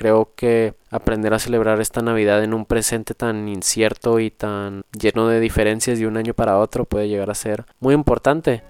creo que aprender a celebrar esta Navidad en un presente tan incierto y tan lleno de diferencias de un año para otro puede llegar a ser muy importante.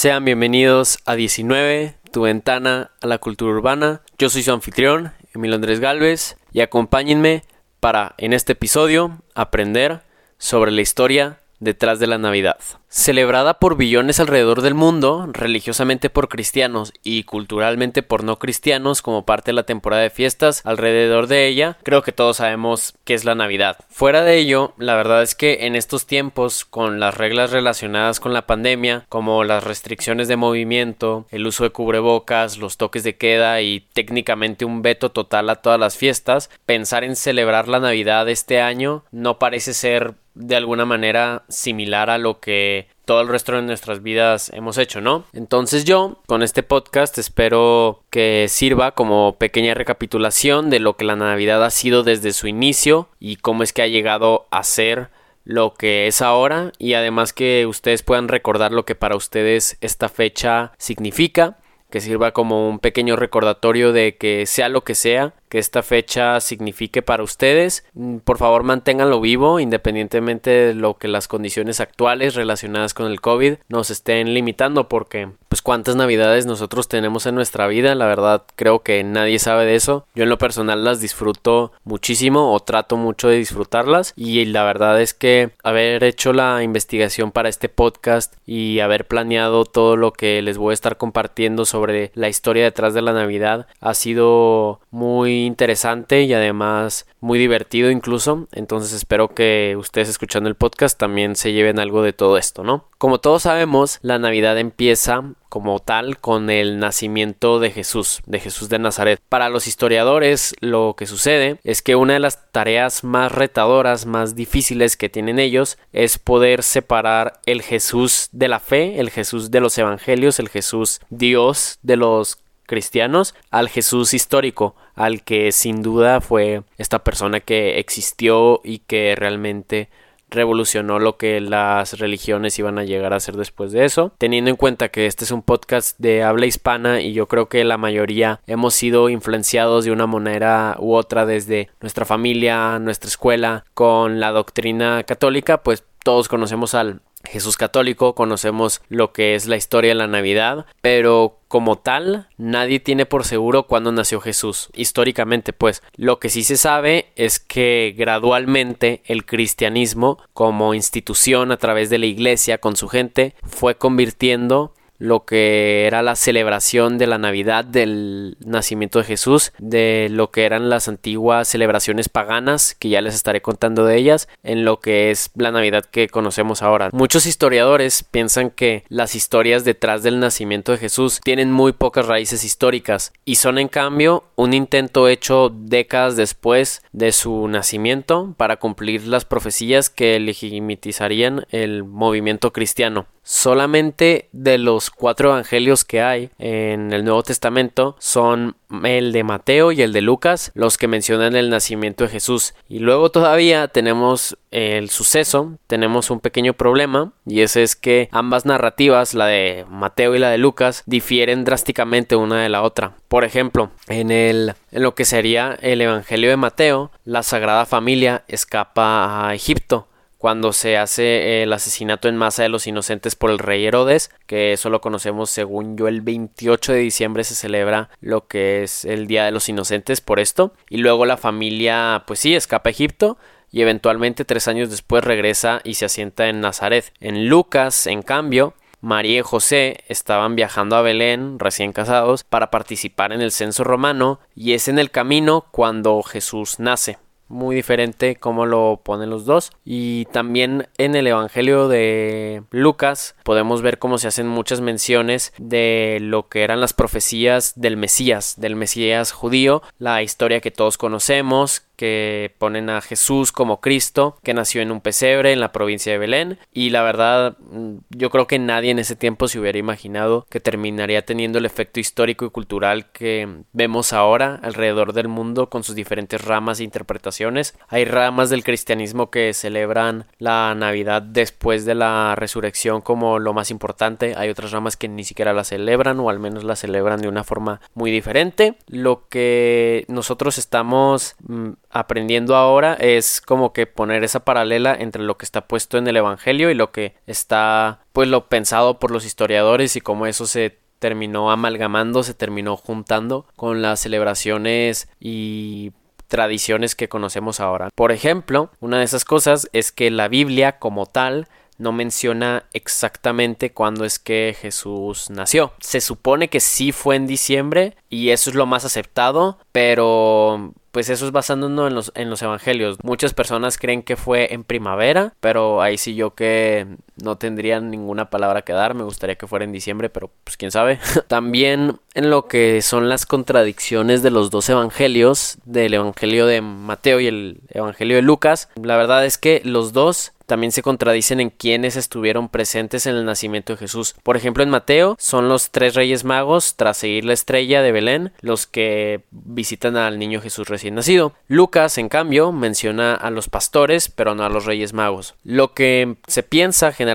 Sean bienvenidos a 19, tu ventana a la cultura urbana. Yo soy su anfitrión, Emilio Andrés Galvez, y acompáñenme para, en este episodio, aprender sobre la historia detrás de la Navidad. Celebrada por billones alrededor del mundo, religiosamente por cristianos y culturalmente por no cristianos como parte de la temporada de fiestas alrededor de ella, creo que todos sabemos qué es la Navidad. Fuera de ello, la verdad es que en estos tiempos, con las reglas relacionadas con la pandemia, como las restricciones de movimiento, el uso de cubrebocas, los toques de queda y técnicamente un veto total a todas las fiestas, pensar en celebrar la Navidad este año no parece ser de alguna manera similar a lo que todo el resto de nuestras vidas hemos hecho, ¿no? Entonces yo, con este podcast, espero que sirva como pequeña recapitulación de lo que la Navidad ha sido desde su inicio y cómo es que ha llegado a ser lo que es ahora y además que ustedes puedan recordar lo que para ustedes esta fecha significa que sirva como un pequeño recordatorio de que sea lo que sea que esta fecha signifique para ustedes. Mm, por favor, manténganlo vivo independientemente de lo que las condiciones actuales relacionadas con el COVID nos estén limitando porque pues cuántas navidades nosotros tenemos en nuestra vida, la verdad creo que nadie sabe de eso. Yo en lo personal las disfruto muchísimo o trato mucho de disfrutarlas y la verdad es que haber hecho la investigación para este podcast y haber planeado todo lo que les voy a estar compartiendo sobre la historia detrás de la Navidad ha sido muy interesante y además muy divertido incluso. Entonces espero que ustedes escuchando el podcast también se lleven algo de todo esto, ¿no? Como todos sabemos, la Navidad empieza como tal con el nacimiento de Jesús, de Jesús de Nazaret. Para los historiadores lo que sucede es que una de las tareas más retadoras, más difíciles que tienen ellos es poder separar el Jesús de la fe, el Jesús de los evangelios, el Jesús Dios de los cristianos al Jesús histórico, al que sin duda fue esta persona que existió y que realmente revolucionó lo que las religiones iban a llegar a hacer después de eso. Teniendo en cuenta que este es un podcast de habla hispana y yo creo que la mayoría hemos sido influenciados de una manera u otra desde nuestra familia, nuestra escuela, con la doctrina católica, pues todos conocemos al Jesús católico, conocemos lo que es la historia de la Navidad, pero como tal, nadie tiene por seguro cuándo nació Jesús, históricamente pues. Lo que sí se sabe es que gradualmente el cristianismo como institución a través de la iglesia con su gente fue convirtiendo lo que era la celebración de la Navidad del nacimiento de Jesús, de lo que eran las antiguas celebraciones paganas, que ya les estaré contando de ellas, en lo que es la Navidad que conocemos ahora. Muchos historiadores piensan que las historias detrás del nacimiento de Jesús tienen muy pocas raíces históricas y son en cambio un intento hecho décadas después de su nacimiento para cumplir las profecías que legitimizarían el movimiento cristiano. Solamente de los cuatro evangelios que hay en el Nuevo Testamento son el de Mateo y el de Lucas los que mencionan el nacimiento de Jesús. Y luego todavía tenemos el suceso, tenemos un pequeño problema y ese es que ambas narrativas, la de Mateo y la de Lucas, difieren drásticamente una de la otra. Por ejemplo, en el en lo que sería el evangelio de Mateo, la Sagrada Familia escapa a Egipto cuando se hace el asesinato en masa de los inocentes por el rey Herodes, que eso lo conocemos según yo el 28 de diciembre se celebra lo que es el Día de los Inocentes por esto, y luego la familia pues sí escapa a Egipto, y eventualmente tres años después regresa y se asienta en Nazaret. En Lucas, en cambio, María y José estaban viajando a Belén, recién casados, para participar en el censo romano, y es en el camino cuando Jesús nace. Muy diferente como lo ponen los dos. Y también en el Evangelio de Lucas podemos ver cómo se hacen muchas menciones de lo que eran las profecías del Mesías, del Mesías judío, la historia que todos conocemos, que ponen a Jesús como Cristo, que nació en un pesebre en la provincia de Belén. Y la verdad, mm, yo creo que nadie en ese tiempo se hubiera imaginado que terminaría teniendo el efecto histórico y cultural que vemos ahora alrededor del mundo con sus diferentes ramas e interpretaciones. Hay ramas del cristianismo que celebran la Navidad después de la resurrección como lo más importante. Hay otras ramas que ni siquiera la celebran o al menos la celebran de una forma muy diferente. Lo que nosotros estamos mm, aprendiendo ahora es como que poner esa paralela entre lo que está puesto en el Evangelio y lo que está pues lo pensado por los historiadores y cómo eso se terminó amalgamando, se terminó juntando con las celebraciones y tradiciones que conocemos ahora. Por ejemplo, una de esas cosas es que la Biblia como tal no menciona exactamente cuándo es que Jesús nació. Se supone que sí fue en diciembre y eso es lo más aceptado, pero pues eso es basándonos en los, en los evangelios. Muchas personas creen que fue en primavera, pero ahí sí yo que no tendría ninguna palabra que dar. Me gustaría que fuera en diciembre, pero pues quién sabe. También en lo que son las contradicciones de los dos evangelios, del evangelio de Mateo y el evangelio de Lucas, la verdad es que los dos también se contradicen en quienes estuvieron presentes en el nacimiento de Jesús. Por ejemplo, en Mateo son los tres reyes magos, tras seguir la estrella de Belén, los que visitan al niño Jesús recién nacido. Lucas, en cambio, menciona a los pastores, pero no a los reyes magos. Lo que se piensa generalmente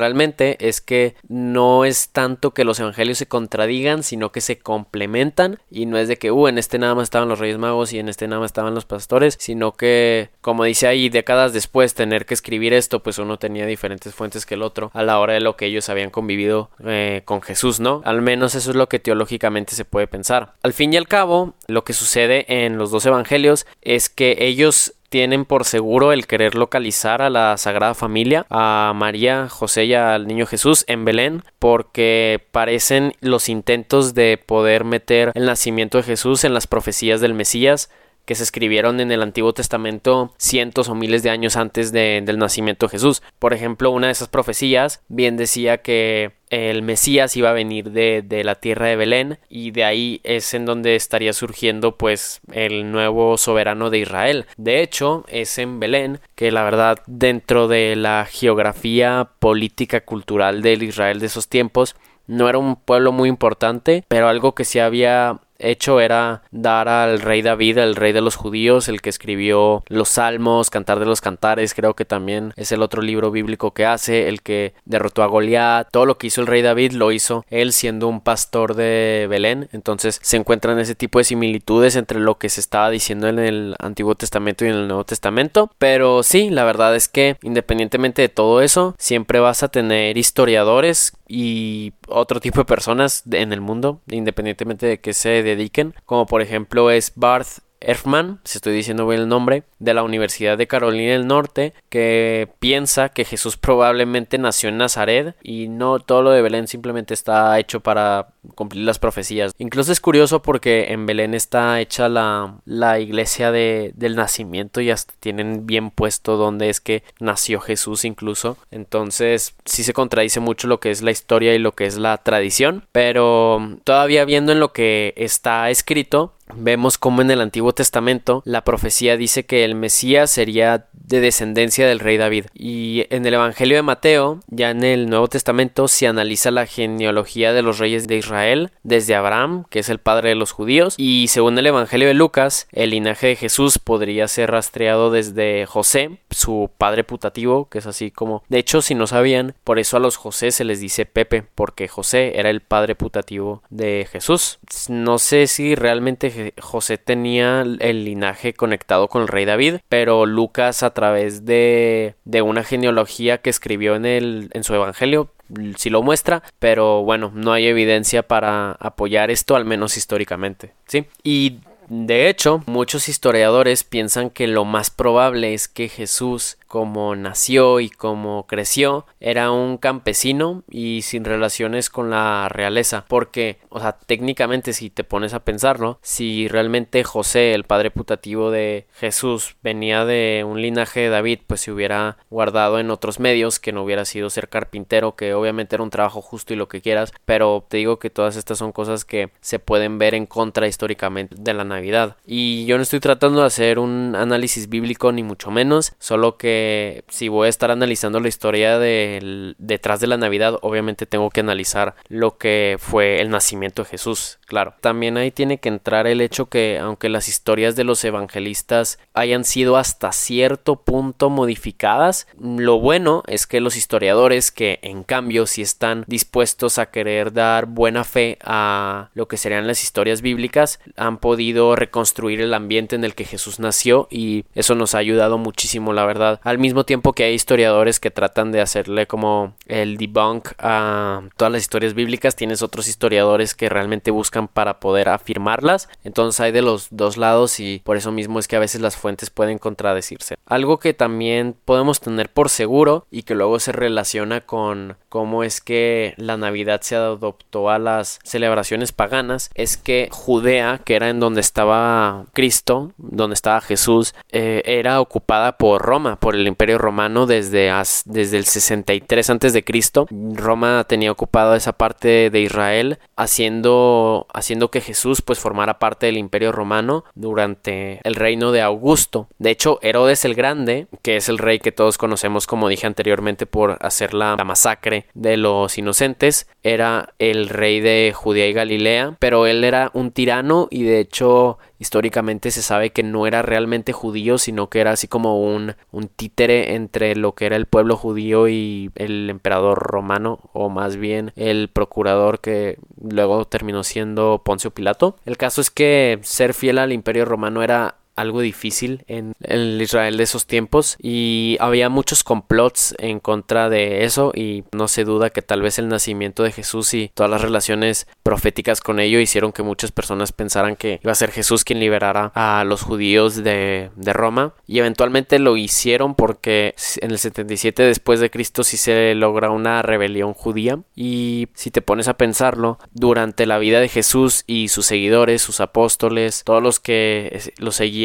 es que no es tanto que los evangelios se contradigan, sino que se complementan y no es de que, uh, en este nada más estaban los reyes magos y en este nada más estaban los pastores, sino que, como dice ahí, décadas después tener que escribir esto, pues uno tenía diferentes fuentes que el otro a la hora de lo que ellos habían convivido eh, con Jesús, ¿no? Al menos eso es lo que teológicamente se puede pensar. Al fin y al cabo, lo que sucede en los dos evangelios es que ellos tienen por seguro el querer localizar a la Sagrada Familia, a María, José y al Niño Jesús en Belén, porque parecen los intentos de poder meter el nacimiento de Jesús en las profecías del Mesías que se escribieron en el Antiguo Testamento cientos o miles de años antes del nacimiento de Jesús. Por ejemplo, una de esas profecías bien decía que el Mesías iba a venir de, de, la tierra de Belén y de ahí es en donde estaría surgiendo pues el nuevo soberano de Israel. De hecho, es en Belén que la verdad dentro de la geografía política cultural del Israel de esos tiempos no era un pueblo muy importante, pero algo que se había hecho era dar al rey David, el rey de los judíos, el que escribió los salmos, Cantar de los Cantares, creo que también es el otro libro bíblico que hace, el que derrotó a Goliat, todo lo que hizo el rey David lo hizo él siendo un pastor de Belén, entonces se encuentran ese tipo de similitudes entre lo que se estaba diciendo en el Antiguo Testamento y en el Nuevo Testamento, pero sí, la verdad es que independientemente de todo eso, siempre vas a tener historiadores y otro tipo de personas en el mundo, independientemente de que se dediquen, como por ejemplo es Barth Erfman, si estoy diciendo bien el nombre, de la Universidad de Carolina del Norte, que piensa que Jesús probablemente nació en Nazaret y no todo lo de Belén simplemente está hecho para cumplir las profecías. Incluso es curioso porque en Belén está hecha la, la iglesia de, del nacimiento y hasta tienen bien puesto dónde es que nació Jesús incluso. Entonces sí se contradice mucho lo que es la historia y lo que es la tradición, pero todavía viendo en lo que está escrito, vemos como en el Antiguo Testamento la profecía dice que el Mesías sería de descendencia del rey David. Y en el Evangelio de Mateo, ya en el Nuevo Testamento, se analiza la genealogía de los reyes de Israel desde Abraham, que es el padre de los judíos, y según el Evangelio de Lucas, el linaje de Jesús podría ser rastreado desde José, su padre putativo, que es así como... De hecho, si no sabían, por eso a los José se les dice Pepe, porque José era el padre putativo de Jesús. No sé si realmente José tenía el linaje conectado con el rey David, pero Lucas a través de, de una genealogía que escribió en, el, en su evangelio si lo muestra, pero bueno, no hay evidencia para apoyar esto, al menos históricamente, ¿sí? Y de hecho, muchos historiadores piensan que lo más probable es que Jesús cómo nació y cómo creció, era un campesino y sin relaciones con la realeza, porque, o sea, técnicamente si te pones a pensarlo, si realmente José, el padre putativo de Jesús, venía de un linaje de David, pues se hubiera guardado en otros medios, que no hubiera sido ser carpintero, que obviamente era un trabajo justo y lo que quieras, pero te digo que todas estas son cosas que se pueden ver en contra históricamente de la Navidad. Y yo no estoy tratando de hacer un análisis bíblico ni mucho menos, solo que si voy a estar analizando la historia detrás de la Navidad, obviamente tengo que analizar lo que fue el nacimiento de Jesús, claro. También ahí tiene que entrar el hecho que aunque las historias de los evangelistas hayan sido hasta cierto punto modificadas, lo bueno es que los historiadores que en cambio si están dispuestos a querer dar buena fe a lo que serían las historias bíblicas, han podido reconstruir el ambiente en el que Jesús nació y eso nos ha ayudado muchísimo la verdad. Mismo tiempo que hay historiadores que tratan de hacerle como el debunk a todas las historias bíblicas, tienes otros historiadores que realmente buscan para poder afirmarlas. Entonces hay de los dos lados y por eso mismo es que a veces las fuentes pueden contradecirse. Algo que también podemos tener por seguro y que luego se relaciona con cómo es que la Navidad se adoptó a las celebraciones paganas es que Judea, que era en donde estaba Cristo, donde estaba Jesús, eh, era ocupada por Roma, el Imperio Romano desde, desde el 63 antes de Cristo. Roma tenía ocupada esa parte de Israel, haciendo, haciendo que Jesús pues formara parte del Imperio Romano durante el reino de Augusto. De hecho, Herodes el Grande, que es el rey que todos conocemos como dije anteriormente por hacer la, masacre de los inocentes, era el rey de Judea y Galilea, pero él era un tirano y de hecho históricamente se sabe que no era realmente judío, sino que era así como un, un títere entre lo que era el pueblo judío y el emperador romano, o más bien el procurador que luego terminó siendo Poncio Pilato. El caso es que ser fiel al imperio romano era algo difícil en el Israel de esos tiempos y había muchos complots en contra de eso y no se duda que tal vez el nacimiento de Jesús y todas las relaciones proféticas con ello hicieron que muchas personas pensaran que iba a ser Jesús quien liberara a los judíos de, de Roma y eventualmente lo hicieron porque en el 77 después de Cristo sí se logra una rebelión judía y si te pones a pensarlo durante la vida de Jesús y sus seguidores, sus apóstoles, todos los que lo seguían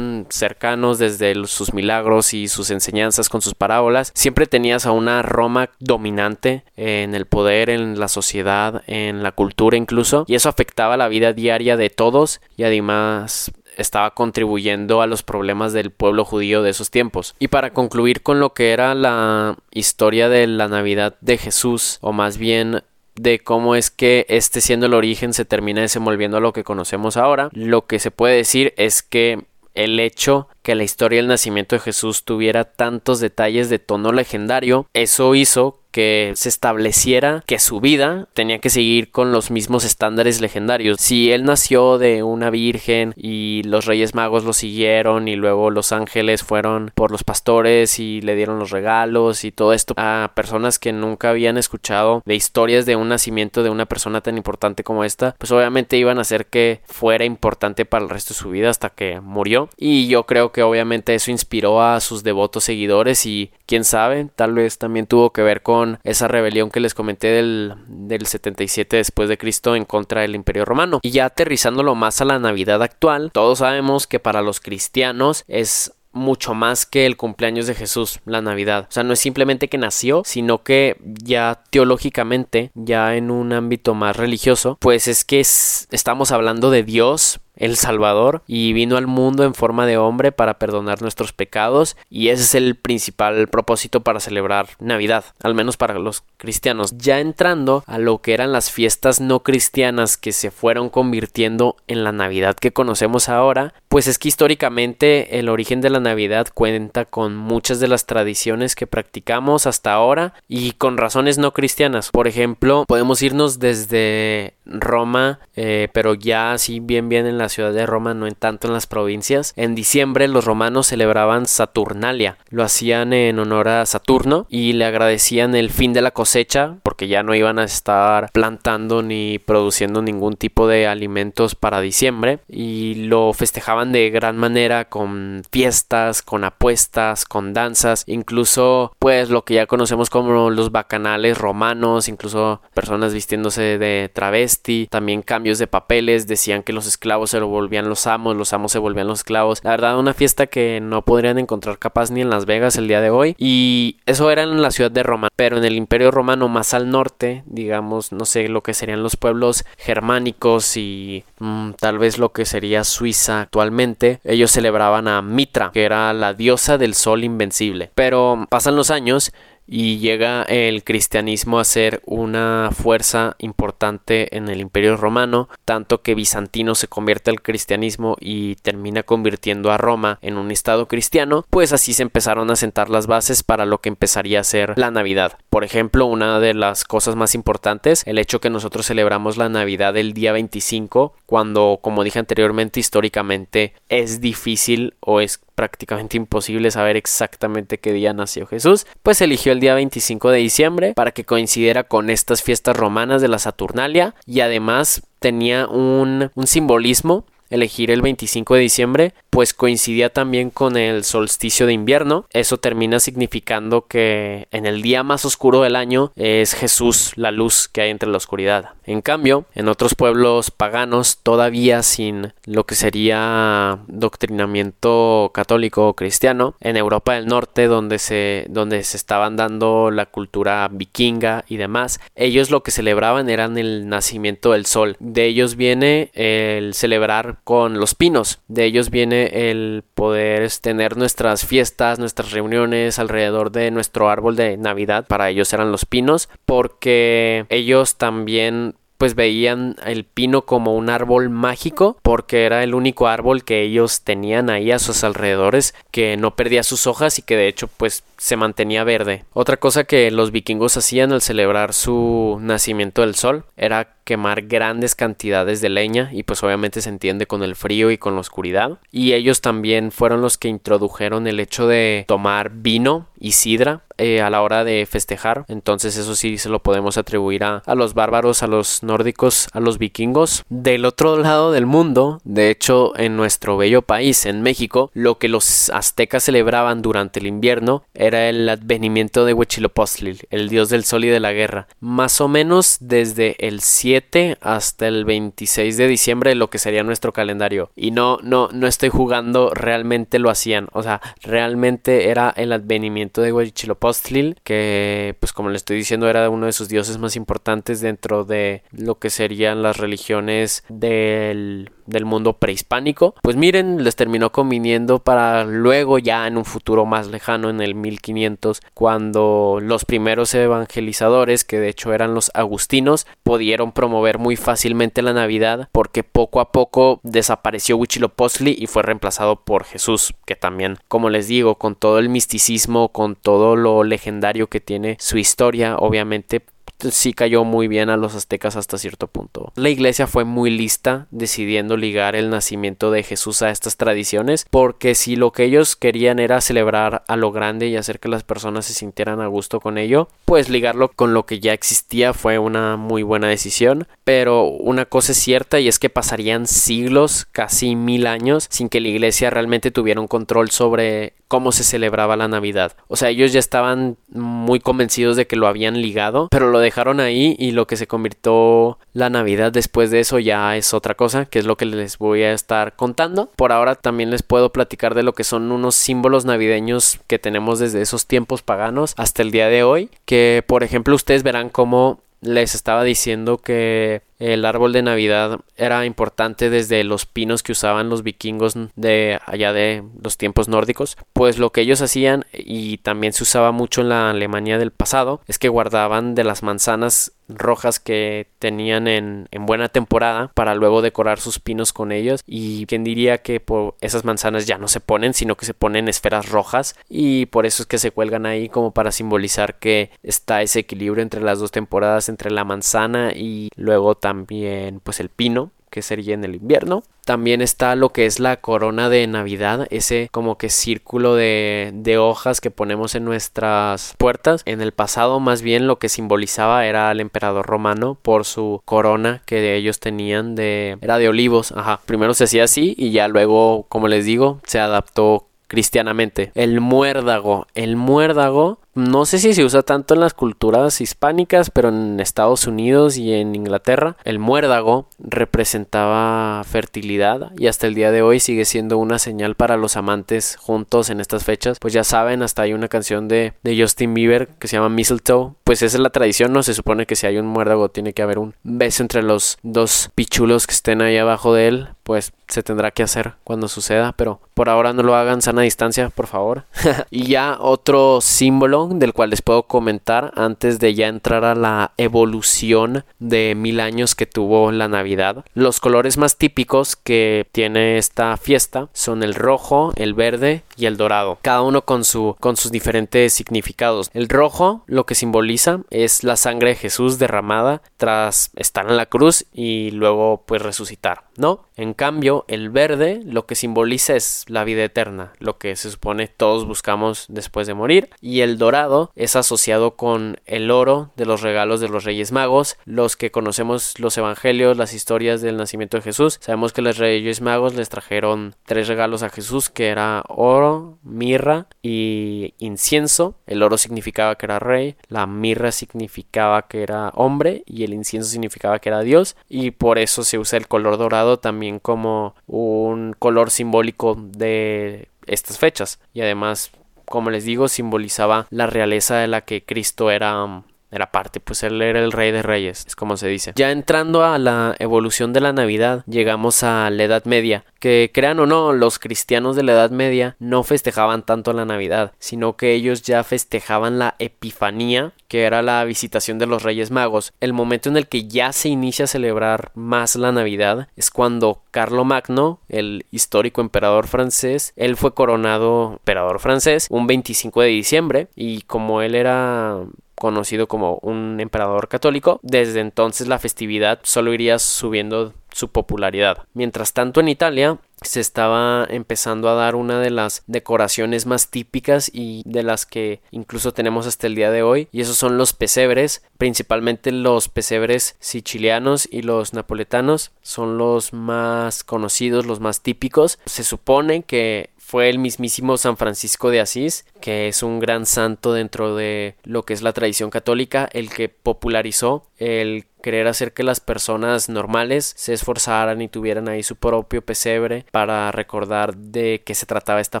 cercanos desde sus milagros y sus enseñanzas con sus parábolas, siempre tenías a una Roma dominante en el poder, en la sociedad, en la cultura incluso, y eso afectaba la vida diaria de todos y además estaba contribuyendo a los problemas del pueblo judío de esos tiempos. Y para concluir con lo que era la historia de la Navidad de Jesús, o más bien de cómo es que este siendo el origen se termina desenvolviendo a lo que conocemos ahora, lo que se puede decir es que el hecho que la historia del nacimiento de Jesús tuviera tantos detalles de tono legendario, eso hizo que se estableciera que su vida tenía que seguir con los mismos estándares legendarios. Si él nació de una virgen y los reyes magos lo siguieron y luego los ángeles fueron por los pastores y le dieron los regalos y todo esto a personas que nunca habían escuchado de historias de un nacimiento de una persona tan importante como esta, pues obviamente iban a hacer que fuera importante para el resto de su vida hasta que murió. Y yo creo que obviamente eso inspiró a sus devotos seguidores y quién sabe, tal vez también tuvo que ver con esa rebelión que les comenté del, del 77 después de Cristo en contra del Imperio Romano. Y ya aterrizándolo más a la Navidad actual, todos sabemos que para los cristianos es mucho más que el cumpleaños de Jesús, la Navidad. O sea, no es simplemente que nació, sino que ya teológicamente, ya en un ámbito más religioso, pues es que estamos hablando de Dios el Salvador, y vino al mundo en forma de hombre para perdonar nuestros pecados, y ese es el principal propósito para celebrar Navidad, al menos para los cristianos. Ya entrando a lo que eran las fiestas no cristianas que se fueron convirtiendo en la Navidad que conocemos ahora, pues es que históricamente el origen de la Navidad cuenta con muchas de las tradiciones que practicamos hasta ahora y con razones no cristianas. Por ejemplo, podemos irnos desde Roma, eh, pero ya así bien bien en la la ciudad de Roma, no en tanto en las provincias. En diciembre los romanos celebraban Saturnalia, lo hacían en honor a Saturno y le agradecían el fin de la cosecha porque ya no iban a estar plantando ni produciendo ningún tipo de alimentos para diciembre. Y lo festejaban de gran manera con fiestas, con apuestas, con danzas, incluso pues lo que ya conocemos como los bacanales romanos, incluso personas vistiéndose de travesti, también cambios de papeles, decían que los esclavos se volvían los amos, los amos se volvían los esclavos. La verdad, una fiesta que no podrían encontrar capaz ni en Las Vegas el día de hoy. Y eso era en la ciudad de Roma. Pero en el Imperio Romano más al norte, digamos, no sé, lo que serían los pueblos germánicos y mm, tal vez lo que sería Suiza actualmente, ellos celebraban a Mitra, que era la diosa del sol invencible. Pero pasan los años y llega el cristianismo a ser una fuerza importante en el imperio romano, tanto que Bizantino se convierte al cristianismo y termina convirtiendo a Roma en un estado cristiano, pues así se empezaron a sentar las bases para lo que empezaría a ser la Navidad. Por ejemplo, una de las cosas más importantes, el hecho que nosotros celebramos la Navidad el día 25, cuando, como dije anteriormente, históricamente es difícil o es prácticamente imposible saber exactamente qué día nació Jesús, pues eligió el día 25 de diciembre para que coincidiera con estas fiestas romanas de la Saturnalia y además tenía un, un simbolismo elegir el 25 de diciembre, pues coincidía también con el solsticio de invierno. Eso termina significando que en el día más oscuro del año es Jesús la luz que hay entre la oscuridad. En cambio, en otros pueblos paganos, todavía sin lo que sería doctrinamiento católico o cristiano, en Europa del Norte, donde se, donde se estaban dando la cultura vikinga y demás, ellos lo que celebraban eran el nacimiento del sol. De ellos viene el celebrar con los pinos. De ellos viene el poder tener nuestras fiestas, nuestras reuniones alrededor de nuestro árbol de Navidad. Para ellos eran los pinos porque ellos también pues veían el pino como un árbol mágico porque era el único árbol que ellos tenían ahí a sus alrededores que no perdía sus hojas y que de hecho pues se mantenía verde. Otra cosa que los vikingos hacían al celebrar su nacimiento del sol era quemar grandes cantidades de leña y pues obviamente se entiende con el frío y con la oscuridad. Y ellos también fueron los que introdujeron el hecho de tomar vino y sidra eh, a la hora de festejar. Entonces eso sí se lo podemos atribuir a, a los bárbaros a los nórdicos a los vikingos. Del otro lado del mundo de hecho en nuestro bello país en México lo que los aztecas celebraban durante el invierno era el advenimiento de Huitzilopochtli el dios del sol y de la guerra. Más o menos desde el 7 hasta el 26 de diciembre lo que sería nuestro calendario. Y no, no, no estoy jugando, realmente lo hacían. O sea, realmente era el advenimiento de Huitzilopochtli, que pues como le estoy diciendo era uno de sus dioses más importantes dentro de lo que serían las religiones del del mundo prehispánico, pues miren, les terminó conviniendo para luego ya en un futuro más lejano, en el 1500, cuando los primeros evangelizadores, que de hecho eran los agustinos, pudieron promover muy fácilmente la Navidad porque poco a poco desapareció Huitzilopochtli y fue reemplazado por Jesús, que también, como les digo, con todo el misticismo, con todo lo legendario que tiene su historia, obviamente sí cayó muy bien a los aztecas hasta cierto punto. La iglesia fue muy lista decidiendo ligar el nacimiento de Jesús a estas tradiciones porque si lo que ellos querían era celebrar a lo grande y hacer que las personas se sintieran a gusto con ello, pues ligarlo con lo que ya existía fue una muy buena decisión. Pero una cosa es cierta y es que pasarían siglos, casi mil años, sin que la iglesia realmente tuviera un control sobre cómo se celebraba la Navidad. O sea, ellos ya estaban muy convencidos de que lo habían ligado, pero lo dejaron ahí y lo que se convirtió la Navidad después de eso ya es otra cosa, que es lo que les voy a estar contando. Por ahora también les puedo platicar de lo que son unos símbolos navideños que tenemos desde esos tiempos paganos hasta el día de hoy, que por ejemplo ustedes verán cómo les estaba diciendo que el árbol de Navidad era importante desde los pinos que usaban los vikingos de allá de los tiempos nórdicos. Pues lo que ellos hacían, y también se usaba mucho en la Alemania del pasado, es que guardaban de las manzanas rojas que tenían en, en buena temporada para luego decorar sus pinos con ellos. Y quien diría que por esas manzanas ya no se ponen, sino que se ponen esferas rojas. Y por eso es que se cuelgan ahí como para simbolizar que está ese equilibrio entre las dos temporadas, entre la manzana y luego también pues el pino que sería en el invierno. También está lo que es la corona de Navidad, ese como que círculo de, de hojas que ponemos en nuestras puertas. En el pasado más bien lo que simbolizaba era al emperador romano por su corona que ellos tenían de... era de olivos, ajá. Primero se hacía así y ya luego, como les digo, se adaptó cristianamente. El muérdago. El muérdago no sé si se usa tanto en las culturas hispánicas, pero en Estados Unidos y en Inglaterra, el muérdago representaba fertilidad y hasta el día de hoy sigue siendo una señal para los amantes juntos en estas fechas. Pues ya saben, hasta hay una canción de, Justin Bieber que se llama Mistletoe. Pues esa es la tradición, ¿no? Se supone que si hay un muérdago tiene que haber un beso entre los dos pichulos que estén ahí abajo de él. Pues se tendrá que hacer cuando suceda, pero por ahora no lo hagan sana distancia, por favor. y ya otro símbolo del cual les puedo comentar antes de ya entrar a la evolución de mil años que tuvo la Navidad. Los colores más típicos que tiene esta fiesta son el rojo, el verde y el dorado, cada uno con, su, con sus diferentes significados. El rojo lo que simboliza es la sangre de Jesús derramada tras estar en la cruz y luego pues resucitar, ¿no? En cambio, el verde lo que simboliza es la vida eterna, lo que se supone todos buscamos después de morir, y el dorado es asociado con el oro de los regalos de los Reyes Magos. Los que conocemos los evangelios, las historias del nacimiento de Jesús, sabemos que los Reyes Magos les trajeron tres regalos a Jesús, que era oro, mirra y incienso. El oro significaba que era rey, la mirra significaba que era hombre y el incienso significaba que era Dios. Y por eso se usa el color dorado también como un color simbólico de estas fechas y además como les digo, simbolizaba la realeza de la que Cristo era um, era parte, pues él era el rey de reyes, es como se dice. Ya entrando a la evolución de la Navidad, llegamos a la Edad Media, que crean o no, los cristianos de la Edad Media no festejaban tanto la Navidad, sino que ellos ya festejaban la Epifanía, que era la visitación de los Reyes Magos. El momento en el que ya se inicia a celebrar más la Navidad es cuando Carlo Magno, el histórico emperador francés, él fue coronado emperador francés un 25 de diciembre y como él era conocido como un emperador católico, desde entonces la festividad solo iría subiendo su popularidad. Mientras tanto en Italia se estaba empezando a dar una de las decoraciones más típicas y de las que incluso tenemos hasta el día de hoy y esos son los pesebres principalmente los pesebres sicilianos y los napoletanos son los más conocidos los más típicos se supone que fue el mismísimo San Francisco de Asís, que es un gran santo dentro de lo que es la tradición católica, el que popularizó el querer hacer que las personas normales se esforzaran y tuvieran ahí su propio pesebre para recordar de qué se trataba esta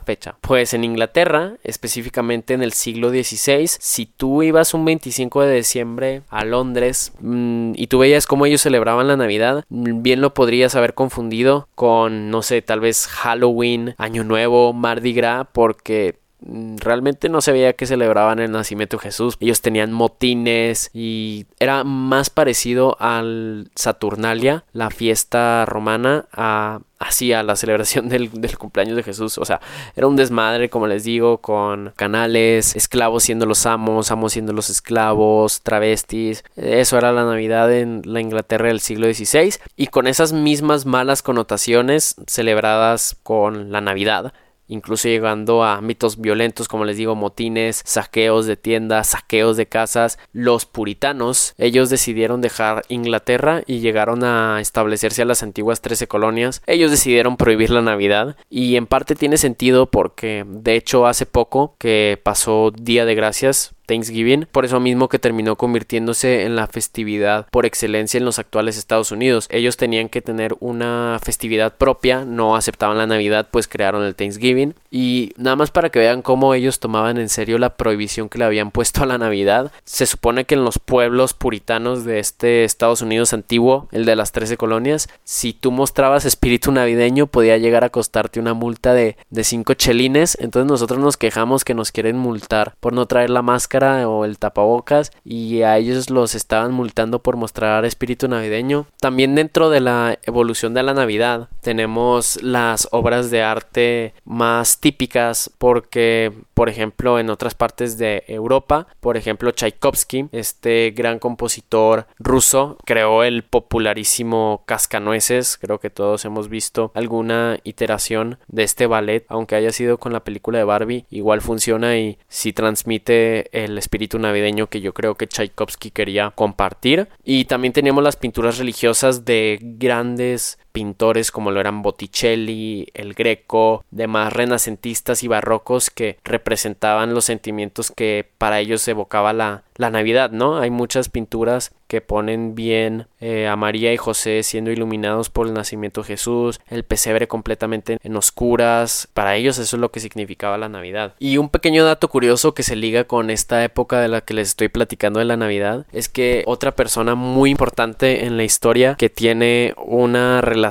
fecha. Pues en Inglaterra, específicamente en el siglo XVI, si tú ibas un 25 de diciembre a Londres mm, y tú veías cómo ellos celebraban la Navidad, mm, bien lo podrías haber confundido con, no sé, tal vez Halloween, Año Nuevo, Mardi Gras, porque realmente no se veía que celebraban el nacimiento de Jesús. Ellos tenían motines y era más parecido al Saturnalia, la fiesta romana, a así a la celebración del, del, cumpleaños de Jesús. O sea, era un desmadre, como les digo, con canales, esclavos siendo los amos, amos siendo los esclavos, travestis. Eso era la Navidad en la Inglaterra del siglo XVI. Y con esas mismas malas connotaciones celebradas con la Navidad incluso llegando a mitos violentos como les digo motines, saqueos de tiendas, saqueos de casas. Los puritanos, ellos decidieron dejar Inglaterra y llegaron a establecerse a las antiguas 13 colonias. Ellos decidieron prohibir la Navidad y en parte tiene sentido porque de hecho hace poco que pasó Día de Gracias Thanksgiving, por eso mismo que terminó convirtiéndose en la festividad por excelencia en los actuales Estados Unidos. Ellos tenían que tener una festividad propia, no aceptaban la Navidad, pues crearon el Thanksgiving. Y nada más para que vean cómo ellos tomaban en serio la prohibición que le habían puesto a la Navidad. Se supone que en los pueblos puritanos de este Estados Unidos antiguo, el de las 13 colonias, si tú mostrabas espíritu navideño podía llegar a costarte una multa de 5 chelines. Entonces nosotros nos quejamos que nos quieren multar por no traer la máscara o el tapabocas y a ellos los estaban multando por mostrar espíritu navideño. También dentro de la evolución de la Navidad tenemos las obras de arte más típicas porque por ejemplo en otras partes de Europa, por ejemplo Tchaikovsky, este gran compositor ruso, creó el popularísimo Cascanueces, creo que todos hemos visto alguna iteración de este ballet, aunque haya sido con la película de Barbie, igual funciona y si transmite el espíritu navideño que yo creo que Tchaikovsky quería compartir. Y también teníamos las pinturas religiosas de grandes pintores como lo eran Botticelli, el Greco, demás renacentistas y barrocos que representaban los sentimientos que para ellos evocaba la, la Navidad, ¿no? Hay muchas pinturas que ponen bien eh, a María y José siendo iluminados por el nacimiento de Jesús, el pesebre completamente en oscuras, para ellos eso es lo que significaba la Navidad. Y un pequeño dato curioso que se liga con esta época de la que les estoy platicando de la Navidad es que otra persona muy importante en la historia que tiene una relación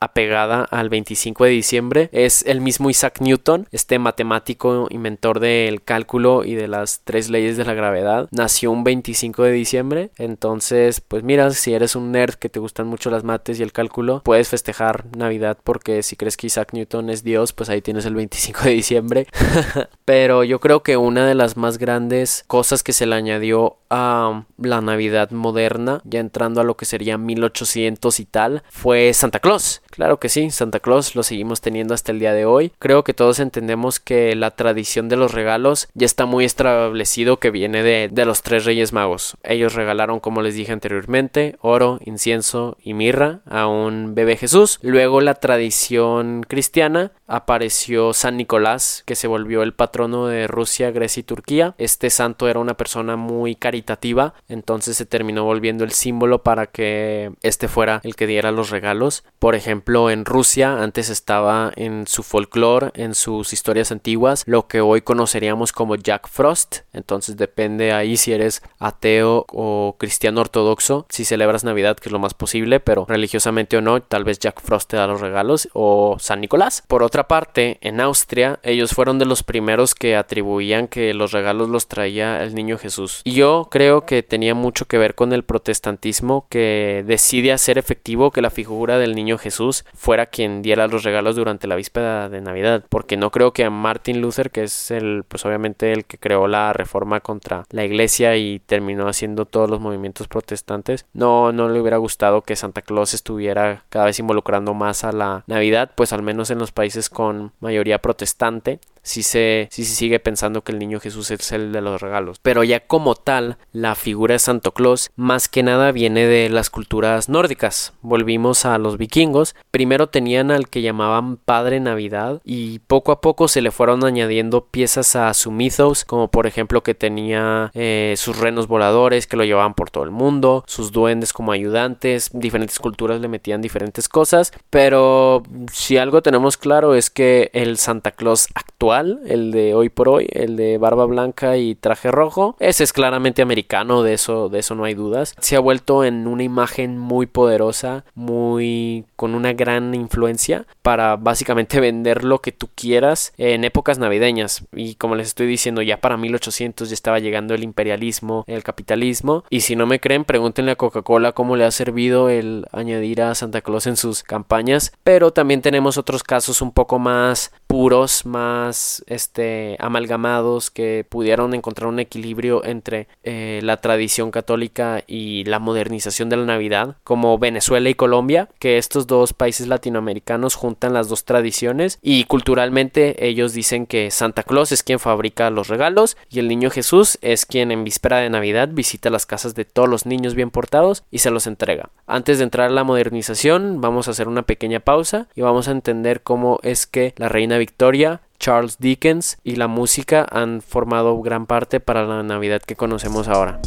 apegada al 25 de diciembre es el mismo Isaac Newton, este matemático inventor del cálculo y de las tres leyes de la gravedad nació un 25 de diciembre. Entonces, pues mira, si eres un nerd que te gustan mucho las mates y el cálculo, puedes festejar Navidad porque si crees que Isaac Newton es Dios, pues ahí tienes el 25 de diciembre. Pero yo creo que una de las más grandes cosas que se le añadió a la Navidad moderna, ya entrando a lo que sería 1800 y tal, fue Santa Claus. Claro que sí, Santa Claus lo seguimos teniendo hasta el día de hoy. Creo que todos entendemos que la tradición de los regalos ya está muy establecido que viene de, de los tres reyes magos. Ellos regalaron, como les dije anteriormente, oro, incienso y mirra a un bebé Jesús. Luego la tradición cristiana apareció San Nicolás, que se volvió el patrono de Rusia, Grecia y Turquía. Este santo era una persona muy caritativa, entonces se terminó volviendo el símbolo para que este fuera el que diera los regalos. Por ejemplo, en Rusia antes estaba en su folclore, en sus historias antiguas, lo que hoy conoceríamos como Jack Frost. Entonces depende ahí si eres ateo o cristiano ortodoxo, si celebras Navidad, que es lo más posible, pero religiosamente o no, tal vez Jack Frost te da los regalos o San Nicolás. Por otra parte, en Austria, ellos fueron de los primeros que atribuían que los regalos los traía el niño Jesús. Y yo creo que tenía mucho que ver con el protestantismo que decide hacer efectivo que la figura del niño Jesús fuera quien diera los regalos durante la víspera de Navidad, porque no creo que a Martin Luther, que es el, pues obviamente el que creó la reforma contra la iglesia y terminó haciendo todos los movimientos protestantes, no, no le hubiera gustado que Santa Claus estuviera cada vez involucrando más a la Navidad, pues al menos en los países con mayoría protestante si se, se sigue pensando que el niño Jesús es el de los regalos. Pero ya como tal, la figura de Santo Claus más que nada viene de las culturas nórdicas. Volvimos a los vikingos. Primero tenían al que llamaban Padre Navidad y poco a poco se le fueron añadiendo piezas a su mythos, como por ejemplo que tenía eh, sus renos voladores que lo llevaban por todo el mundo, sus duendes como ayudantes, diferentes culturas le metían diferentes cosas, pero si algo tenemos claro es que el Santa Claus actual el de hoy por hoy, el de barba blanca y traje rojo. Ese es claramente americano, de eso, de eso no hay dudas. Se ha vuelto en una imagen muy poderosa, muy con una gran influencia para básicamente vender lo que tú quieras en épocas navideñas. Y como les estoy diciendo, ya para 1800 ya estaba llegando el imperialismo, el capitalismo. Y si no me creen, pregúntenle a Coca-Cola cómo le ha servido el añadir a Santa Claus en sus campañas. Pero también tenemos otros casos un poco más puros, más este, amalgamados, que pudieron encontrar un equilibrio entre eh, la tradición católica y la modernización de la Navidad, como Venezuela y Colombia, que estos dos países latinoamericanos juntan las dos tradiciones y culturalmente ellos dicen que Santa Claus es quien fabrica los regalos y el niño Jesús es quien en víspera de Navidad visita las casas de todos los niños bien portados y se los entrega. Antes de entrar a la modernización, vamos a hacer una pequeña pausa y vamos a entender cómo es que la reina Victoria Charles Dickens y la música han formado gran parte para la Navidad que conocemos ahora.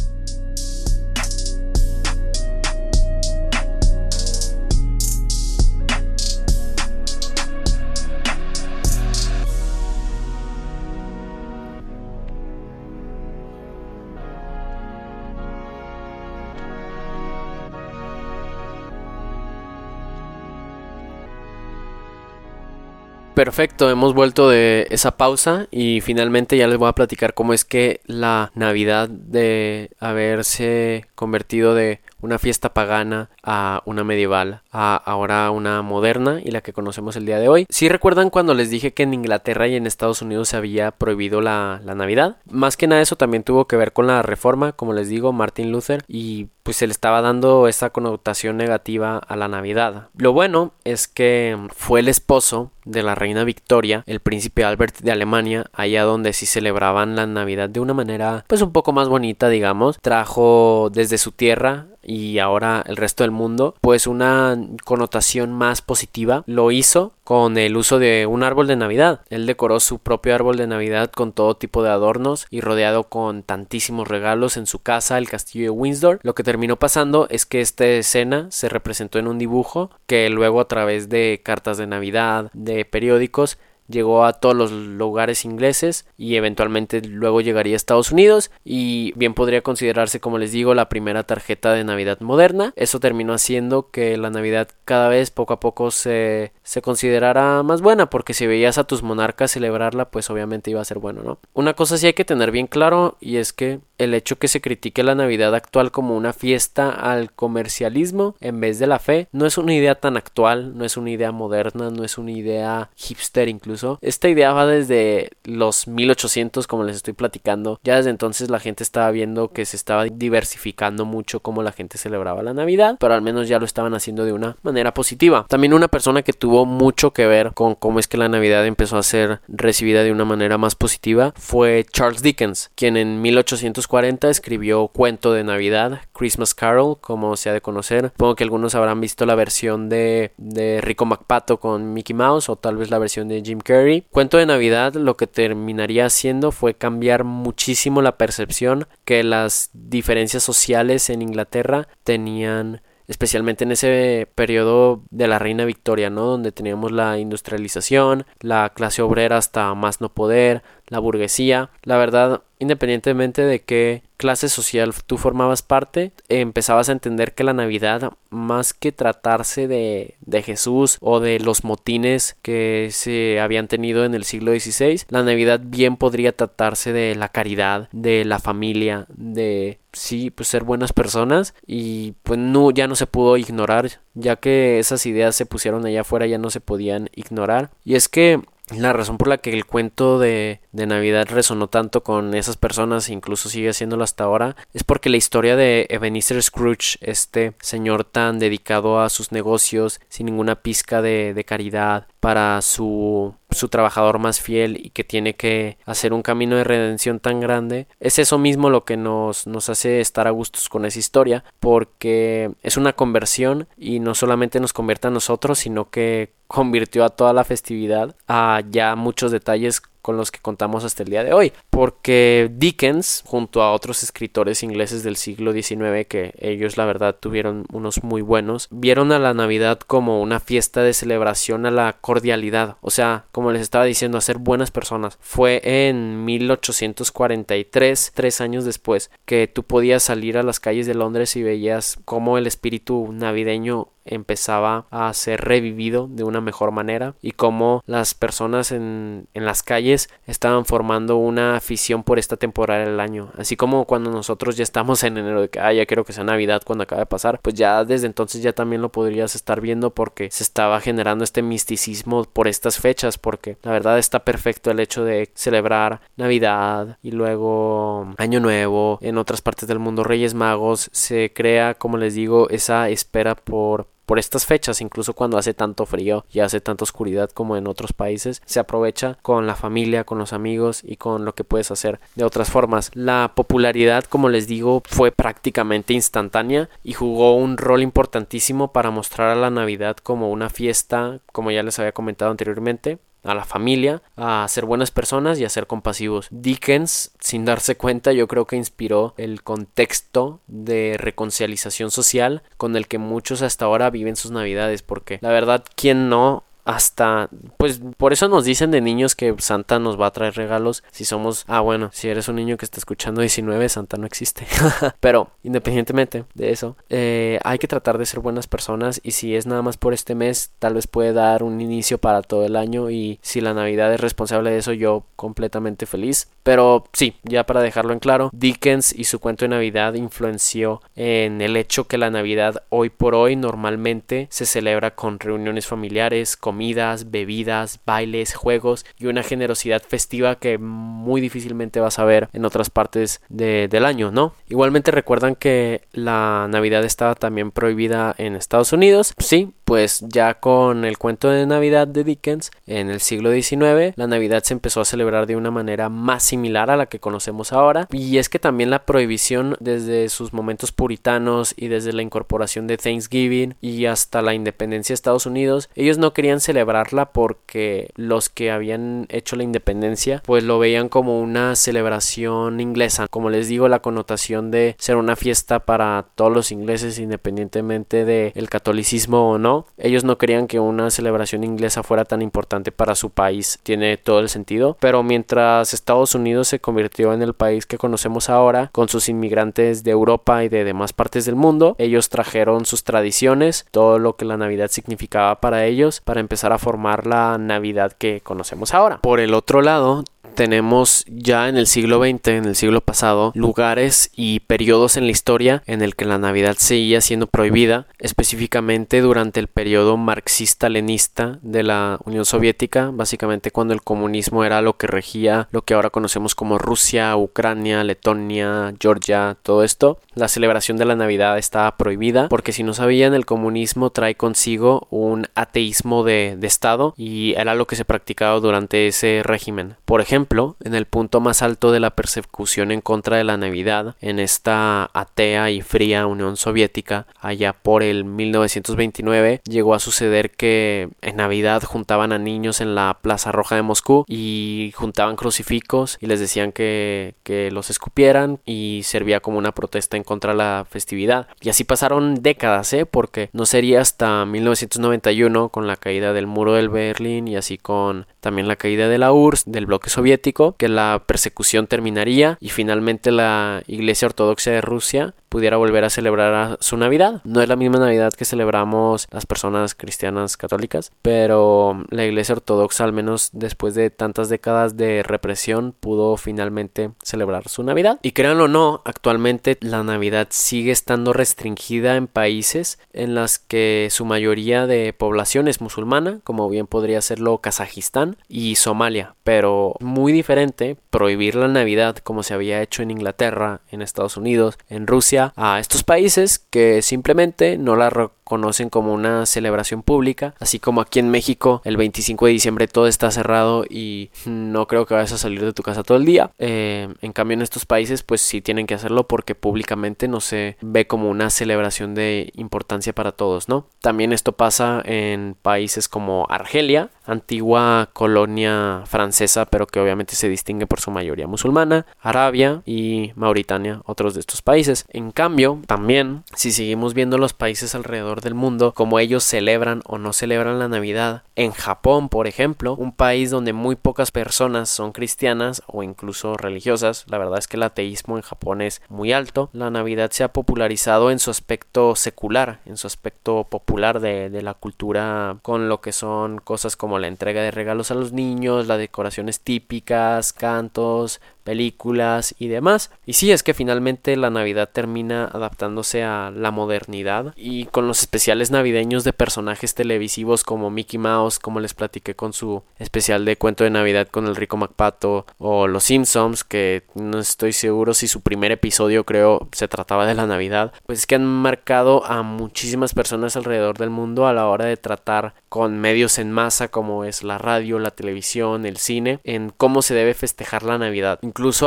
Perfecto, hemos vuelto de esa pausa y finalmente ya les voy a platicar cómo es que la Navidad de haberse convertido de una fiesta pagana a una medieval, a ahora una moderna y la que conocemos el día de hoy. Si recuerdan cuando les dije que en Inglaterra y en Estados Unidos se había prohibido la, la Navidad, más que nada eso también tuvo que ver con la reforma, como les digo, Martin Luther, y pues se le estaba dando esa connotación negativa a la Navidad. Lo bueno es que fue el esposo de la reina Victoria, el príncipe Albert de Alemania, allá donde sí celebraban la Navidad de una manera pues un poco más bonita, digamos, trajo desde su tierra y ahora el resto del mundo, pues una connotación más positiva lo hizo con el uso de un árbol de Navidad. Él decoró su propio árbol de Navidad con todo tipo de adornos y rodeado con tantísimos regalos en su casa, el castillo de Windsor. Lo que terminó pasando es que esta escena se representó en un dibujo que luego a través de cartas de Navidad, de periódicos, llegó a todos los lugares ingleses y eventualmente luego llegaría a Estados Unidos y bien podría considerarse como les digo la primera tarjeta de Navidad moderna. Eso terminó haciendo que la Navidad cada vez poco a poco se, se considerara más buena porque si veías a tus monarcas celebrarla pues obviamente iba a ser bueno, ¿no? Una cosa sí hay que tener bien claro y es que el hecho que se critique la Navidad actual como una fiesta al comercialismo en vez de la fe no es una idea tan actual, no es una idea moderna, no es una idea hipster incluso. Esta idea va desde los 1800 como les estoy platicando. Ya desde entonces la gente estaba viendo que se estaba diversificando mucho cómo la gente celebraba la Navidad, pero al menos ya lo estaban haciendo de una manera positiva. También una persona que tuvo mucho que ver con cómo es que la Navidad empezó a ser recibida de una manera más positiva fue Charles Dickens, quien en 1840 escribió Cuento de Navidad, Christmas Carol, como se ha de conocer. Supongo que algunos habrán visto la versión de, de Rico MacPato con Mickey Mouse o tal vez la versión de Jim Carrey. Cuento de Navidad lo que terminaría haciendo fue cambiar muchísimo la percepción que las diferencias sociales en Inglaterra tenían especialmente en ese periodo de la reina Victoria, ¿no? Donde teníamos la industrialización, la clase obrera hasta más no poder, la burguesía. La verdad, independientemente de qué clase social tú formabas parte, empezabas a entender que la Navidad, más que tratarse de, de Jesús o de los motines que se habían tenido en el siglo XVI, la Navidad bien podría tratarse de la caridad, de la familia, de sí, pues ser buenas personas y pues no, ya no se pudo ignorar, ya que esas ideas se pusieron allá afuera, ya no se podían ignorar. Y es que la razón por la que el cuento de, de, Navidad resonó tanto con esas personas, incluso sigue haciéndolo hasta ahora, es porque la historia de Ebenezer Scrooge, este señor tan dedicado a sus negocios, sin ninguna pizca de, de caridad, para su, su trabajador más fiel y que tiene que hacer un camino de redención tan grande, es eso mismo lo que nos, nos hace estar a gustos con esa historia, porque es una conversión y no solamente nos convierte a nosotros, sino que convirtió a toda la festividad a ya muchos detalles con los que contamos hasta el día de hoy, porque Dickens, junto a otros escritores ingleses del siglo XIX, que ellos la verdad tuvieron unos muy buenos, vieron a la Navidad como una fiesta de celebración a la cordialidad, o sea, como les estaba diciendo, a ser buenas personas. Fue en 1843, tres años después, que tú podías salir a las calles de Londres y veías cómo el espíritu navideño empezaba a ser revivido de una mejor manera y cómo las personas en, en, las calles estaban formando una afición por esta temporada del año. Así como cuando nosotros ya estamos en enero de que ah, ya quiero que sea navidad cuando acabe de pasar pues ya desde entonces ya también lo podrías estar viendo porque se estaba generando este misticismo por estas fechas porque la verdad está perfecto el hecho de celebrar navidad y luego año nuevo en otras partes del mundo. Reyes magos se crea como les digo esa espera por por estas fechas, incluso cuando hace tanto frío y hace tanta oscuridad como en otros países, se aprovecha con la familia, con los amigos y con lo que puedes hacer de otras formas. La popularidad, como les digo, fue prácticamente instantánea y jugó un rol importantísimo para mostrar a la Navidad como una fiesta, como ya les había comentado anteriormente, a la familia, a ser buenas personas y a ser compasivos. Dickens, sin darse cuenta, yo creo que inspiró el contexto de reconciliación social con el que muchos hasta ahora viven sus navidades, porque la verdad, ¿quién no hasta, pues por eso nos dicen de niños que Santa nos va a traer regalos si somos, ah bueno, si eres un niño que está escuchando 19, Santa no existe. Pero independientemente de eso, eh, hay que tratar de ser buenas personas y si es nada más por este mes, tal vez puede dar un inicio para todo el año y si la Navidad es responsable de eso, yo completamente feliz. Pero sí, ya para dejarlo en claro, Dickens y su cuento de Navidad influenció en el hecho que la Navidad hoy por hoy normalmente se celebra con reuniones familiares, comidas, bebidas, bailes, juegos y una generosidad festiva que muy difícilmente vas a ver en otras partes del año, ¿no? Igualmente recuerdan que la Navidad estaba también prohibida en Estados Unidos, sí, pues ya con el cuento de Navidad de Dickens en el siglo XIX, la Navidad se empezó a celebrar de una manera más similar a la que conocemos ahora. Y es que también la prohibición desde sus momentos puritanos y desde la incorporación de Thanksgiving y hasta la independencia de Estados Unidos, ellos no querían celebrarla porque los que habían hecho la independencia pues lo veían como una celebración inglesa. Como les digo, la connotación de ser una fiesta para todos los ingleses independientemente del catolicismo o no ellos no querían que una celebración inglesa fuera tan importante para su país. Tiene todo el sentido. Pero mientras Estados Unidos se convirtió en el país que conocemos ahora, con sus inmigrantes de Europa y de demás partes del mundo, ellos trajeron sus tradiciones, todo lo que la Navidad significaba para ellos, para empezar a formar la Navidad que conocemos ahora. Por el otro lado, tenemos ya en el siglo XX, en el siglo pasado, lugares y periodos en la historia en el que la Navidad seguía siendo prohibida, específicamente durante el periodo marxista-lenista de la Unión Soviética, básicamente cuando el comunismo era lo que regía lo que ahora conocemos como Rusia, Ucrania, Letonia, Georgia, todo esto. La celebración de la Navidad estaba prohibida porque si no sabían el comunismo trae consigo un ateísmo de, de Estado y era lo que se practicaba durante ese régimen. Por ejemplo, en el punto más alto de la persecución en contra de la Navidad, en esta atea y fría Unión Soviética, allá por el 1929, llegó a suceder que en Navidad juntaban a niños en la Plaza Roja de Moscú y juntaban crucifijos y les decían que, que los escupieran y servía como una protesta en contra la festividad. Y así pasaron décadas, ¿eh? porque no sería hasta 1991 con la caída del muro del Berlín y así con también la caída de la URSS, del bloque soviético que la persecución terminaría y finalmente la Iglesia Ortodoxa de Rusia pudiera volver a celebrar su Navidad. No es la misma Navidad que celebramos las personas cristianas católicas, pero la Iglesia Ortodoxa, al menos después de tantas décadas de represión, pudo finalmente celebrar su Navidad. Y créanlo o no, actualmente la Navidad sigue estando restringida en países en las que su mayoría de población es musulmana, como bien podría serlo Kazajistán y Somalia, pero muy diferente prohibir la Navidad como se había hecho en Inglaterra, en Estados Unidos, en Rusia, a estos países que simplemente no la conocen como una celebración pública, así como aquí en México el 25 de diciembre todo está cerrado y no creo que vayas a salir de tu casa todo el día. Eh, en cambio en estos países pues sí tienen que hacerlo porque públicamente no se ve como una celebración de importancia para todos, ¿no? También esto pasa en países como Argelia, antigua colonia francesa, pero que obviamente se distingue por su mayoría musulmana, Arabia y Mauritania, otros de estos países. En cambio, también si seguimos viendo los países alrededor del mundo, como ellos celebran o no celebran la Navidad. En Japón, por ejemplo, un país donde muy pocas personas son cristianas o incluso religiosas, la verdad es que el ateísmo en Japón es muy alto, la Navidad se ha popularizado en su aspecto secular, en su aspecto popular de, de la cultura, con lo que son cosas como la entrega de regalos a los niños, las decoraciones típicas, cantos, películas y demás. Y sí, es que finalmente la Navidad termina adaptándose a la modernidad y con los especiales navideños de personajes televisivos como Mickey Mouse, como les platiqué con su especial de cuento de Navidad con el rico MacPato o Los Simpsons, que no estoy seguro si su primer episodio creo se trataba de la Navidad, pues es que han marcado a muchísimas personas alrededor del mundo a la hora de tratar con medios en masa como es la radio, la televisión, el cine, en cómo se debe festejar la Navidad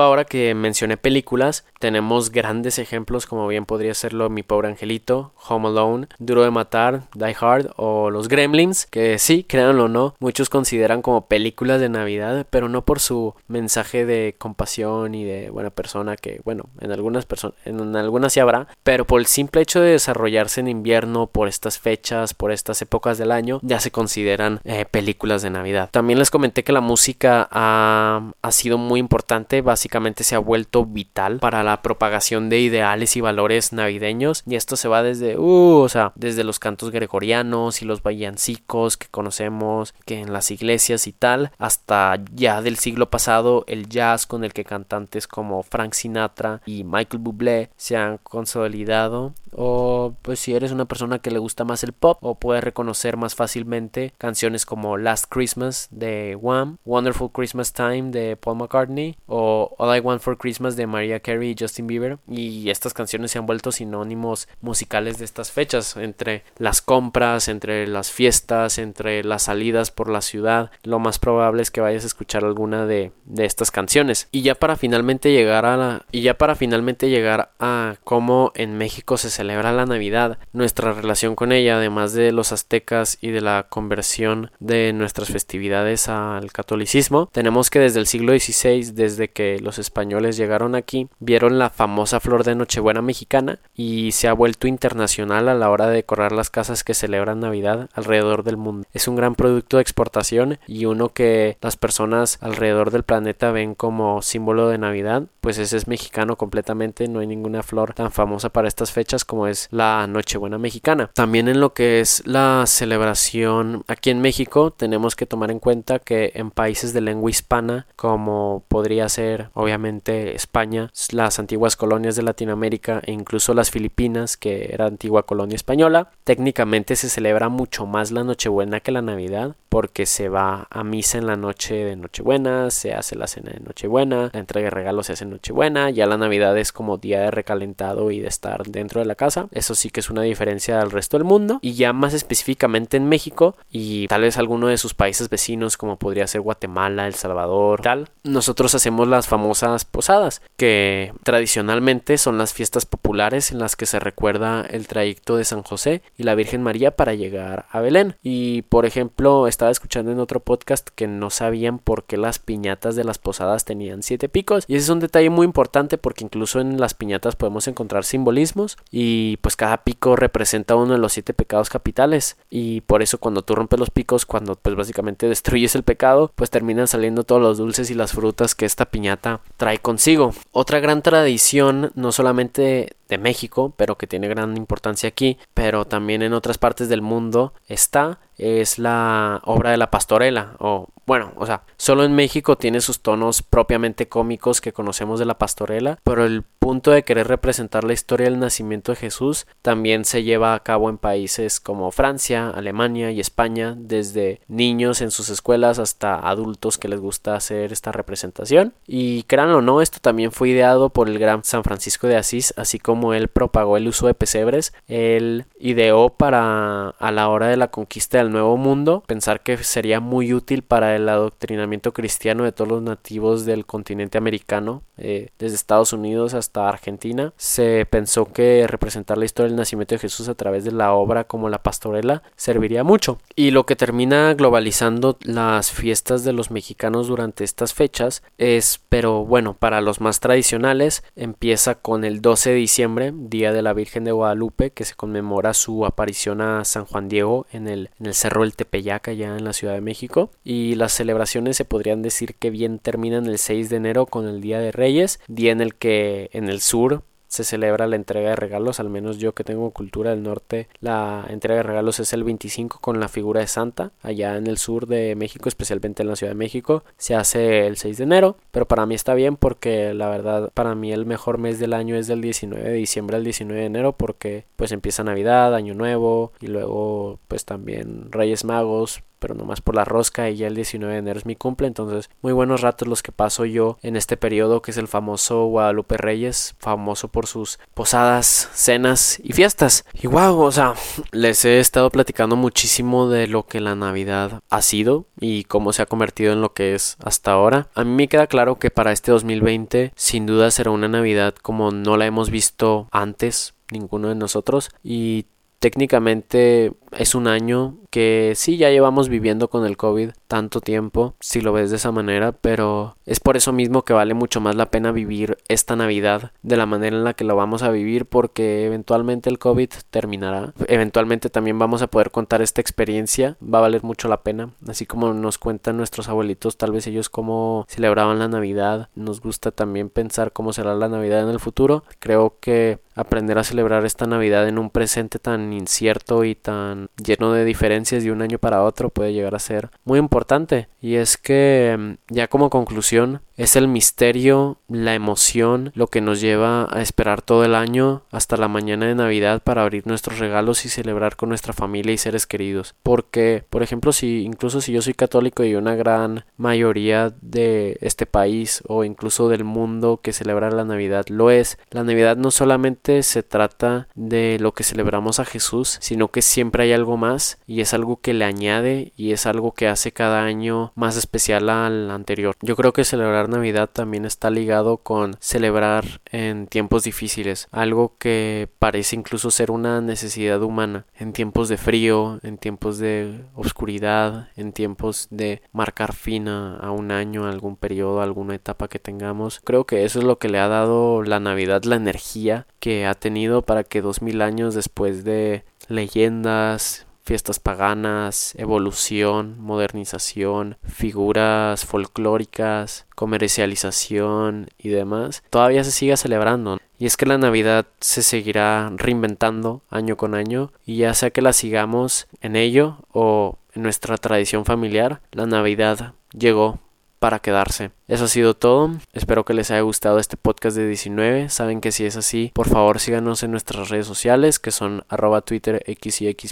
ahora que mencioné películas, tenemos grandes ejemplos como bien podría serlo Mi pobre angelito, Home Alone, Duro de matar, Die Hard o Los Gremlins, que sí, créanlo o no, muchos consideran como películas de Navidad, pero no por su mensaje de compasión y de buena persona que, bueno, en algunas personas en algunas sí habrá, pero por el simple hecho de desarrollarse en invierno por estas fechas, por estas épocas del año, ya se consideran eh, películas de Navidad. También les comenté que la música ha, ha sido muy importante, básicamente se ha vuelto vital para la propagación de ideales y valores navideños y esto se va desde, uh, o sea, desde los cantos gregorianos y los villancicos que conocemos, que en las iglesias y tal, hasta ya del siglo pasado el jazz con el que cantantes como Frank Sinatra y Michael Bublé se han consolidado o pues si eres una persona que le gusta más el pop o puedes reconocer más fácilmente canciones como Last Christmas de Wham, Wonderful Christmas Time de Paul McCartney o All I Want for Christmas de Mariah Carey y Justin Bieber. Y estas canciones se han vuelto sinónimos musicales de estas fechas entre las compras, entre las fiestas, entre las salidas por la ciudad, lo más probable es que vayas a escuchar alguna de, de estas canciones. Y ya para finalmente llegar a la, y ya para finalmente llegar a cómo en México se la Navidad, nuestra relación con ella, además de los aztecas y de la conversión de nuestras festividades al catolicismo, tenemos que desde el siglo XVI, desde que los españoles llegaron aquí, vieron la famosa flor de Nochebuena mexicana y se ha vuelto internacional a la hora de decorar las casas que celebran Navidad alrededor del mundo. Es un gran producto de exportación y uno que las personas alrededor del planeta ven como símbolo de Navidad, pues ese es mexicano completamente, no hay ninguna flor tan famosa para estas fechas como es la Nochebuena mexicana. También en lo que es la celebración aquí en México tenemos que tomar en cuenta que en países de lengua hispana como podría ser obviamente España, las antiguas colonias de Latinoamérica e incluso las Filipinas que era antigua colonia española, técnicamente se celebra mucho más la Nochebuena que la Navidad porque se va a misa en la noche de Nochebuena, se hace la cena de Nochebuena, la entrega de regalos se hace en Nochebuena, ya la Navidad es como día de recalentado y de estar dentro de la casa, eso sí que es una diferencia al resto del mundo y ya más específicamente en México y tal vez alguno de sus países vecinos como podría ser Guatemala, El Salvador, tal, nosotros hacemos las famosas posadas que tradicionalmente son las fiestas populares en las que se recuerda el trayecto de San José y la Virgen María para llegar a Belén y por ejemplo esta estaba escuchando en otro podcast que no sabían por qué las piñatas de las posadas tenían siete picos. Y ese es un detalle muy importante porque incluso en las piñatas podemos encontrar simbolismos y pues cada pico representa uno de los siete pecados capitales. Y por eso cuando tú rompes los picos, cuando pues básicamente destruyes el pecado, pues terminan saliendo todos los dulces y las frutas que esta piñata trae consigo. Otra gran tradición, no solamente de México, pero que tiene gran importancia aquí, pero también en otras partes del mundo está es la obra de la pastorela o bueno, o sea, solo en México tiene sus tonos propiamente cómicos que conocemos de la pastorela, pero el punto de querer representar la historia del nacimiento de Jesús también se lleva a cabo en países como Francia, Alemania y España, desde niños en sus escuelas hasta adultos que les gusta hacer esta representación. Y créanlo o no, esto también fue ideado por el gran San Francisco de Asís, así como él propagó el uso de pesebres, él ideó para a la hora de la conquista del Nuevo Mundo pensar que sería muy útil para el adoctrinamiento cristiano de todos los nativos del continente americano, eh, desde Estados Unidos hasta Argentina, se pensó que representar la historia del nacimiento de Jesús a través de la obra como la pastorela serviría mucho. Y lo que termina globalizando las fiestas de los mexicanos durante estas fechas es, pero bueno, para los más tradicionales, empieza con el 12 de diciembre, Día de la Virgen de Guadalupe, que se conmemora su aparición a San Juan Diego en el, en el Cerro del Tepeyac, allá en la Ciudad de México. Y las celebraciones se podrían decir que bien terminan el 6 de enero con el Día de Reyes, día en el que en el sur se celebra la entrega de regalos, al menos yo que tengo cultura del norte, la entrega de regalos es el 25 con la figura de Santa, allá en el sur de México, especialmente en la Ciudad de México, se hace el 6 de enero, pero para mí está bien porque la verdad para mí el mejor mes del año es del 19 de diciembre al 19 de enero porque pues empieza Navidad, Año Nuevo y luego pues también Reyes Magos, pero nomás por la rosca y ya el 19 de enero es mi cumple, entonces muy buenos ratos los que paso yo en este periodo que es el famoso Guadalupe Reyes, famoso por sus posadas, cenas y fiestas. Y wow, o sea, les he estado platicando muchísimo de lo que la Navidad ha sido y cómo se ha convertido en lo que es hasta ahora. A mí me queda claro que para este 2020 sin duda será una Navidad como no la hemos visto antes ninguno de nosotros y técnicamente es un año que sí ya llevamos viviendo con el COVID tanto tiempo, si lo ves de esa manera, pero es por eso mismo que vale mucho más la pena vivir esta Navidad de la manera en la que lo vamos a vivir porque eventualmente el COVID terminará. Eventualmente también vamos a poder contar esta experiencia, va a valer mucho la pena, así como nos cuentan nuestros abuelitos, tal vez ellos cómo celebraban la Navidad, nos gusta también pensar cómo será la Navidad en el futuro. Creo que aprender a celebrar esta Navidad en un presente tan incierto y tan lleno de diferencias de un año para otro puede llegar a ser muy importante. Y es que mm, ya como conclusión es el misterio, la emoción, lo que nos lleva a esperar todo el año hasta la mañana de Navidad para abrir nuestros regalos y celebrar con nuestra familia y seres queridos. Porque, por ejemplo, si incluso si yo soy católico y una gran mayoría de este país o incluso del mundo que celebra la Navidad lo es, la Navidad no solamente se trata de lo que celebramos a Jesús, sino que siempre hay algo más y es algo que le añade y es algo que hace cada año más especial al anterior. Yo creo que celebrar Navidad también está ligado con celebrar en tiempos difíciles, algo que parece incluso ser una necesidad humana, en tiempos de frío, en tiempos de oscuridad, en tiempos de marcar fin a, un año, algún periodo, alguna etapa que tengamos. Creo que eso es lo que le ha dado la Navidad, la energía que ha tenido para que dos mil años después de leyendas, fiestas paganas, evolución, modernización, figuras folclóricas, comercialización y demás, todavía se sigue celebrando. Y es que la Navidad se seguirá reinventando año con año y ya sea que la sigamos en ello o en nuestra tradición familiar, la Navidad llegó para quedarse. Eso ha sido todo. Espero que les haya gustado este podcast de 19. Saben que si es así, por favor síganos en nuestras redes sociales que son arroba Twitter y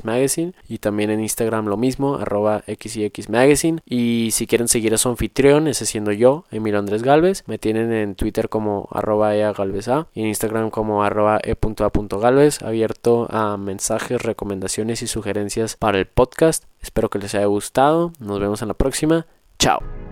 Magazine y también en Instagram lo mismo, arroba y Magazine. Y si quieren seguir a su anfitrión, ese siendo yo, Emilio Andrés Galvez, me tienen en Twitter como arroba Ea Galvez A y en Instagram como arroba E.A.Galvez, abierto a mensajes, recomendaciones y sugerencias para el podcast. Espero que les haya gustado. Nos vemos en la próxima. Chao.